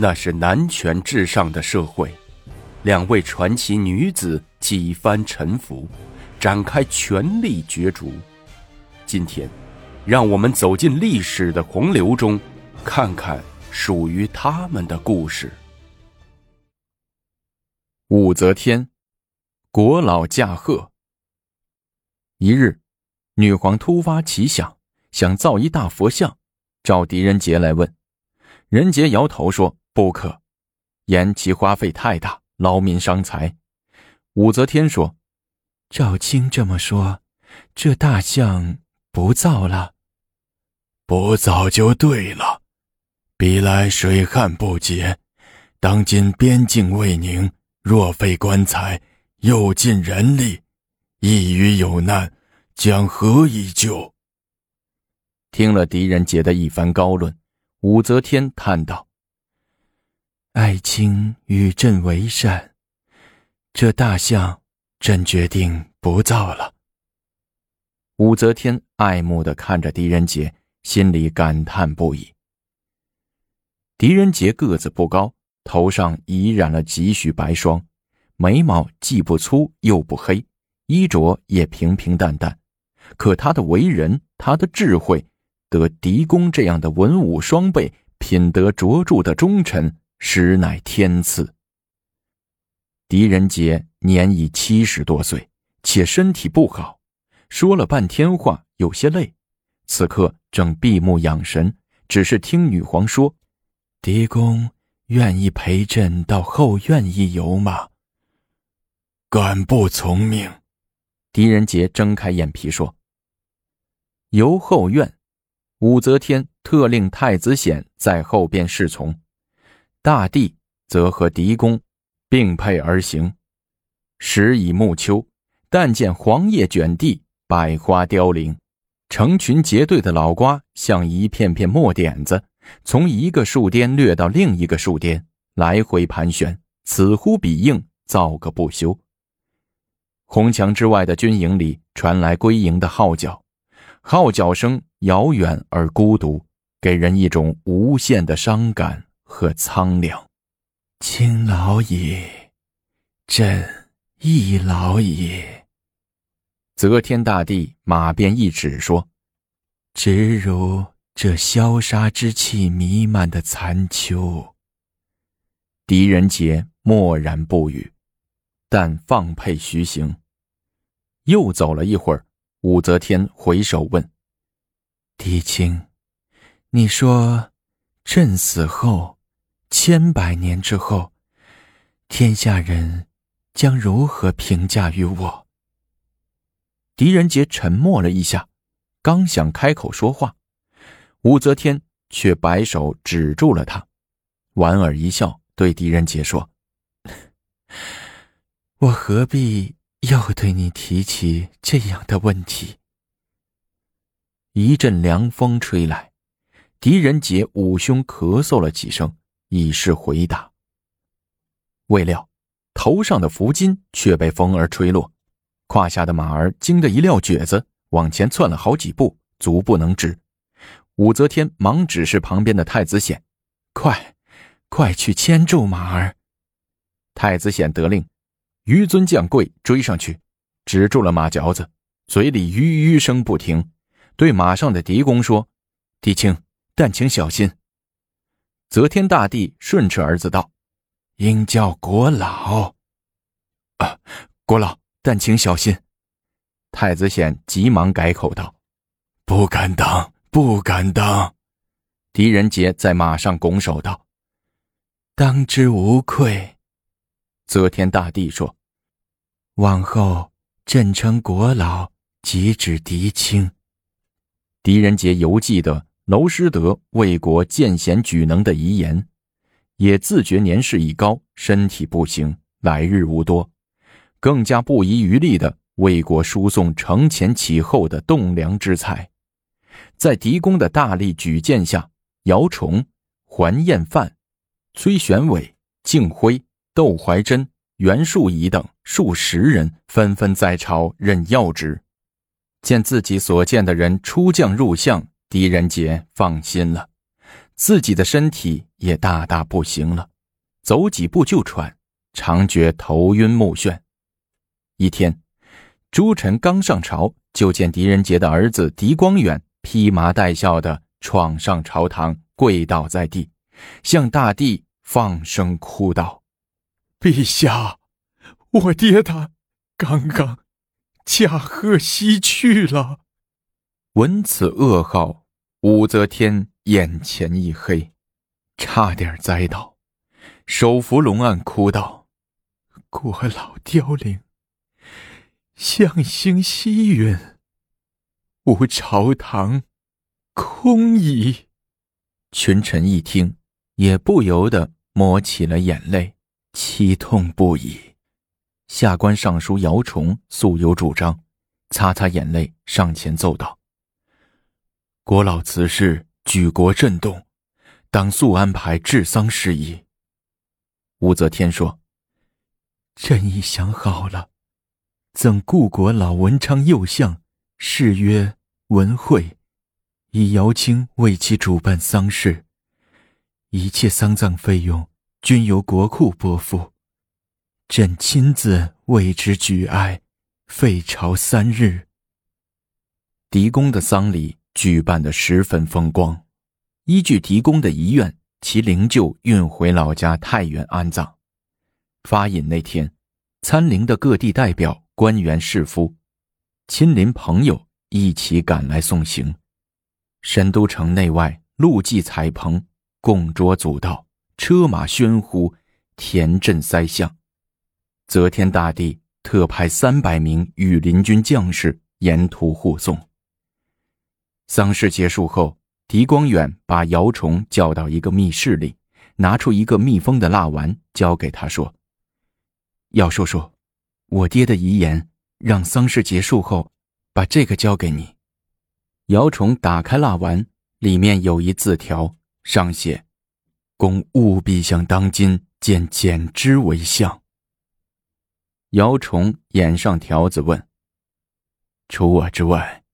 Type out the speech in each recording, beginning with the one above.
那是男权至上的社会，两位传奇女子几番沉浮，展开权力角逐。今天，让我们走进历史的洪流中，看看属于他们的故事。武则天，国老驾鹤。一日，女皇突发奇想，想造一大佛像，召狄仁杰来问。仁杰摇头说。不可，言其花费太大，劳民伤财。武则天说：“赵卿这么说，这大象不造了。不造就对了。彼来水旱不竭，当今边境未宁，若废棺材，又尽人力，一于有难，将何以救？”听了狄仁杰的一番高论，武则天叹道。爱卿与朕为善，这大象，朕决定不造了。武则天爱慕的看着狄仁杰，心里感叹不已。狄仁杰个子不高，头上已染了几许白霜，眉毛既不粗又不黑，衣着也平平淡淡。可他的为人，他的智慧，得狄公这样的文武双备、品德卓著的忠臣。实乃天赐。狄仁杰年已七十多岁，且身体不好，说了半天话，有些累。此刻正闭目养神，只是听女皇说：“狄公愿意陪朕到后院一游吗？”敢不从命？狄仁杰睁开眼皮说：“游后院。”武则天特令太子显在后边侍从。大地则和狄公并辔而行，时已暮秋，但见黄叶卷地，百花凋零，成群结队的老瓜像一片片墨点子，从一个树巅掠到另一个树巅，来回盘旋，此呼彼应，造个不休。红墙之外的军营里传来归营的号角，号角声遥远而孤独，给人一种无限的伤感。和苍凉，卿老矣，朕亦老矣。则天大帝马鞭一指说：“直如这萧杀之气弥漫的残秋。”狄仁杰默然不语，但放佩徐行。又走了一会儿，武则天回首问：“狄青，你说，朕死后？”千百年之后，天下人将如何评价于我？狄仁杰沉默了一下，刚想开口说话，武则天却摆手止住了他，莞尔一笑，对狄仁杰说：“我何必又对你提起这样的问题？”一阵凉风吹来，狄仁杰捂胸咳嗽了几声。以示回答。未料，头上的拂巾却被风儿吹落，胯下的马儿惊得一撂蹶子，往前窜了好几步，足不能止。武则天忙指示旁边的太子显：“快，快去牵住马儿！”太子显得令，于尊降贵追上去，止住了马嚼子，嘴里吁吁声不停，对马上的狄公说：“狄青，但请小心。”则天大帝顺斥儿子道：“应叫国老。”啊，国老，但请小心。太子显急忙改口道：“不敢当，不敢当。”狄仁杰在马上拱手道：“当之无愧。”则天大帝说：“往后朕称国老，即指狄青。”狄仁杰犹记得。娄师德为国见贤举能的遗言，也自觉年事已高，身体不行，来日无多，更加不遗余力的为国输送承前启后的栋梁之才。在狄公的大力举荐下，姚崇、桓彦范、崔玄伟、敬辉、窦怀珍、袁术仪等数十人纷纷在朝任要职，见自己所见的人出将入相。狄仁杰放心了，自己的身体也大大不行了，走几步就喘，常觉头晕目眩。一天，朱晨刚上朝，就见狄仁杰的儿子狄光远披麻戴孝的闯上朝堂，跪倒在地，向大帝放声哭道：“陛下，我爹他刚刚驾鹤西去了。”闻此噩耗，武则天眼前一黑，差点栽倒，手扶龙案哭道：“国老凋零，象星西陨，吾朝堂空矣。”群臣一听，也不由得抹起了眼泪，凄痛不已。下官尚书姚崇素有主张，擦擦眼泪，上前奏道。国老辞世举国震动，当速安排治丧事宜。武则天说：“朕已想好了，赠故国老文昌右相，谥曰文惠，以姚卿为其主办丧事，一切丧葬费用均由国库拨付。朕亲自为之举哀，废朝三日。狄公的丧礼。”举办的十分风光，依据狄公的遗愿，其灵柩运回老家太原安葬。发引那天，参灵的各地代表、官员、士夫、亲邻朋友一起赶来送行。神都城内外路祭彩棚，供桌阻道，车马喧呼，田震塞巷。则天大帝特派三百名羽林军将士沿途护送。丧事结束后，狄光远把姚崇叫到一个密室里，拿出一个密封的蜡丸，交给他说：“姚叔叔，我爹的遗言，让丧事结束后，把这个交给你。”姚崇打开蜡丸，里面有一字条，上写：“公务必向当今见简之为相。”姚崇掩上条子问：“除我之外？”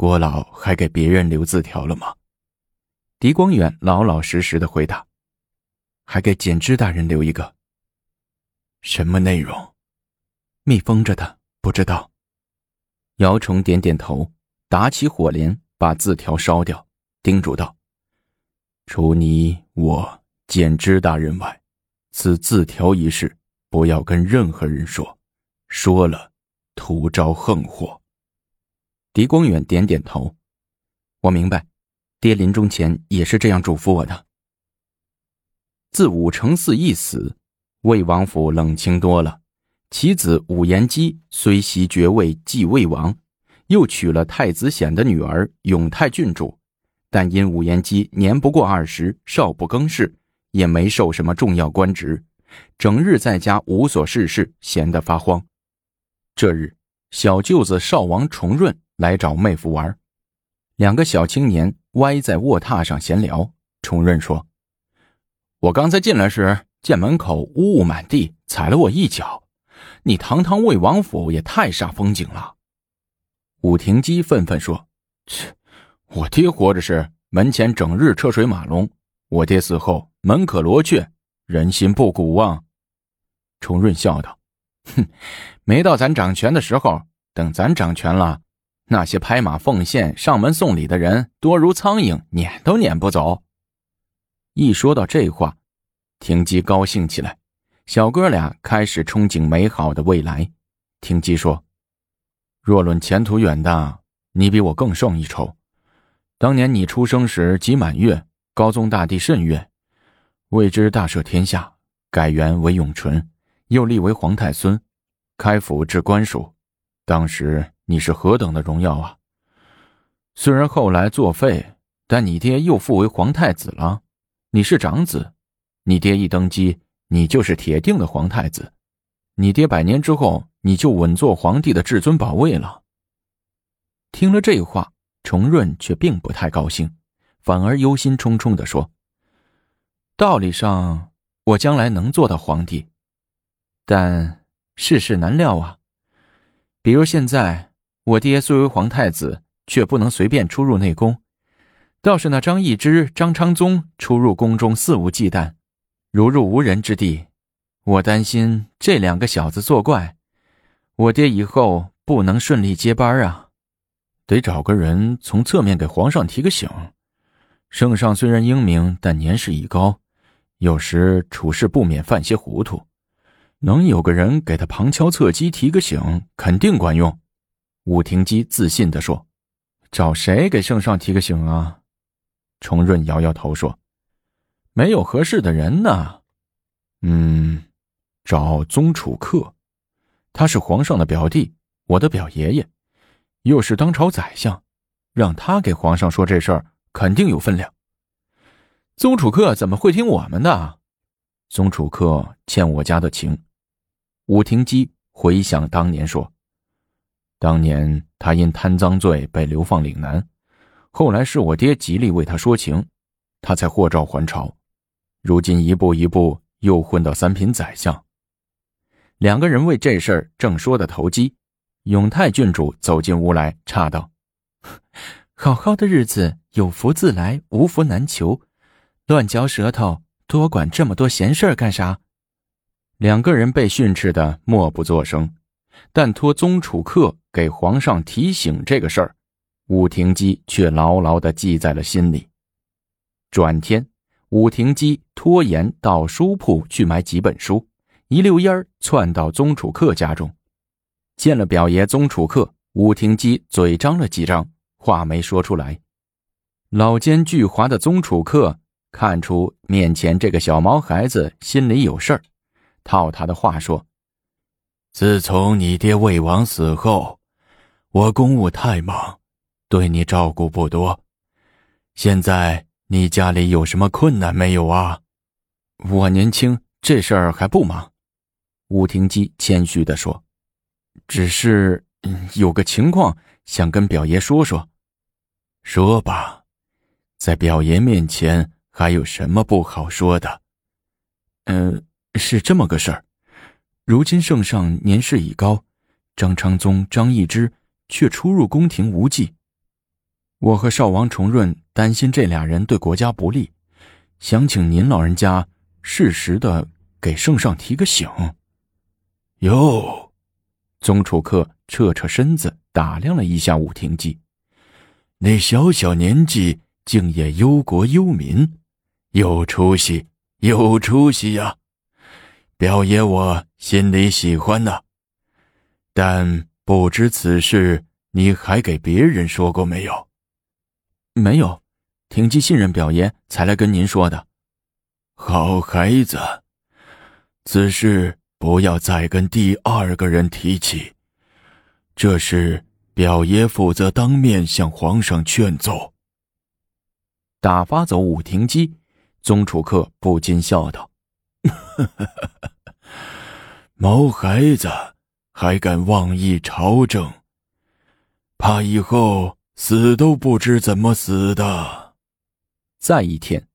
郭老还给别人留字条了吗？狄光远老老实实的回答：“还给简之大人留一个。”什么内容？密封着的，不知道。姚崇点点头，打起火镰，把字条烧掉，叮嘱道：“除你我简之大人外，此字条一事，不要跟任何人说，说了，徒招横祸。”狄光远点点头，我明白，爹临终前也是这样嘱咐我的。自武承嗣一死，魏王府冷清多了。其子武延基虽袭爵位继魏王，又娶了太子显的女儿永泰郡主，但因武延基年不过二十，少不更事，也没受什么重要官职，整日在家无所事事，闲得发慌。这日，小舅子少王重润。来找妹夫玩，两个小青年歪在卧榻上闲聊。重润说：“我刚才进来时，见门口污物满地，踩了我一脚。你堂堂魏王府也太煞风景了。”武廷基愤愤说：“切，我爹活着时，门前整日车水马龙；我爹死后，门可罗雀，人心不古啊。”重润笑道：“哼，没到咱掌权的时候，等咱掌权了。”那些拍马奉献、上门送礼的人多如苍蝇，撵都撵不走。一说到这话，廷基高兴起来，小哥俩开始憧憬美好的未来。廷基说：“若论前途远大，你比我更胜一筹。当年你出生时即满月，高宗大帝甚悦，为之大赦天下，改元为永淳，又立为皇太孙，开府置官署。当时。”你是何等的荣耀啊！虽然后来作废，但你爹又复为皇太子了。你是长子，你爹一登基，你就是铁定的皇太子。你爹百年之后，你就稳坐皇帝的至尊宝位了。听了这话，重润却并不太高兴，反而忧心忡忡的说：“道理上，我将来能做到皇帝，但世事难料啊。比如现在。”我爹虽为皇太子，却不能随便出入内宫。倒是那张易之、张昌宗出入宫中肆无忌惮，如入无人之地。我担心这两个小子作怪，我爹以后不能顺利接班啊！得找个人从侧面给皇上提个醒。圣上虽然英明，但年事已高，有时处事不免犯些糊涂。能有个人给他旁敲侧击提个醒，肯定管用。武廷基自信地说：“找谁给圣上提个醒啊？”崇润摇摇头说：“没有合适的人呢。嗯，找宗楚客，他是皇上的表弟，我的表爷爷，又是当朝宰相，让他给皇上说这事儿，肯定有分量。宗楚客怎么会听我们的？宗楚客欠我家的情。”武廷基回想当年说：“当年他因贪赃罪被流放岭南。”后来是我爹极力为他说情，他才获诏还朝。如今一步一步又混到三品宰相。两个人为这事儿正说的投机，永泰郡主走进屋来，诧道：“ 好好的日子，有福自来，无福难求，乱嚼舌头，多管这么多闲事儿干啥？”两个人被训斥的默不作声，但托宗楚客给皇上提醒这个事儿。武廷基却牢牢的记在了心里。转天，武廷基拖延到书铺去买几本书，一溜烟儿窜到宗楚客家中，见了表爷宗楚客，武廷基嘴张了几张，话没说出来。老奸巨猾的宗楚客看出面前这个小毛孩子心里有事儿，套他的话说：“自从你爹魏王死后，我公务太忙。”对你照顾不多，现在你家里有什么困难没有啊？我年轻，这事儿还不忙。武廷基谦虚的说：“只是有个情况想跟表爷说说。”说吧，在表爷面前还有什么不好说的？嗯，是这么个事儿。如今圣上年事已高，张昌宗、张易之却出入宫廷无忌。我和少王重润担心这俩人对国家不利，想请您老人家适时的给圣上提个醒。哟，宗楚客侧侧身子打量了一下武廷基，那小小年纪竟也忧国忧民，有出息，有出息呀！表爷我心里喜欢呢，但不知此事你还给别人说过没有？没有，廷机信任表爷才来跟您说的。好孩子，此事不要再跟第二个人提起。这是表爷负责当面向皇上劝奏。打发走武廷基，宗楚客不禁笑道：“ 毛孩子还敢妄议朝政，怕以后……”死都不知怎么死的。再一天，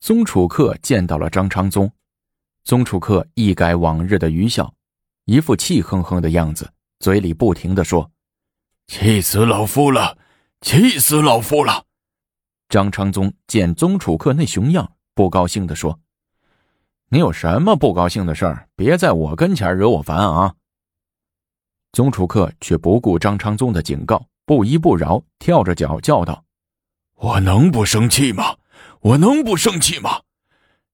宗楚客见到了张昌宗，宗楚客一改往日的愚笑，一副气哼哼的样子，嘴里不停的说：“气死老夫了，气死老夫了。”张昌宗见宗楚客那熊样，不高兴的说：“你有什么不高兴的事儿？别在我跟前惹我烦啊！”宗楚客却不顾张昌宗的警告。不依不饶，跳着脚叫道：“我能不生气吗？我能不生气吗？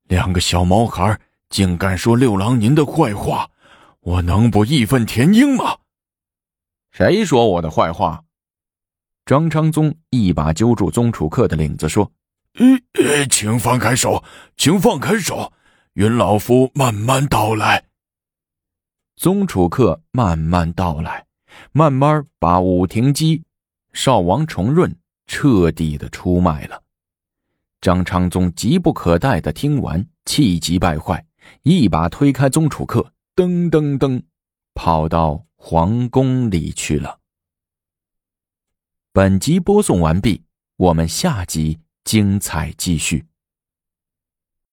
两个小毛孩竟敢说六郎您的坏话，我能不义愤填膺吗？”谁说我的坏话？张昌宗一把揪住宗楚客的领子说：“呃，请放开手，请放开手，云老夫慢慢道来。”宗楚客慢慢道来，慢慢把武廷基。少王重润彻底的出卖了，张昌宗急不可待的听完，气急败坏，一把推开宗楚客，噔噔噔，跑到皇宫里去了。本集播送完毕，我们下集精彩继续。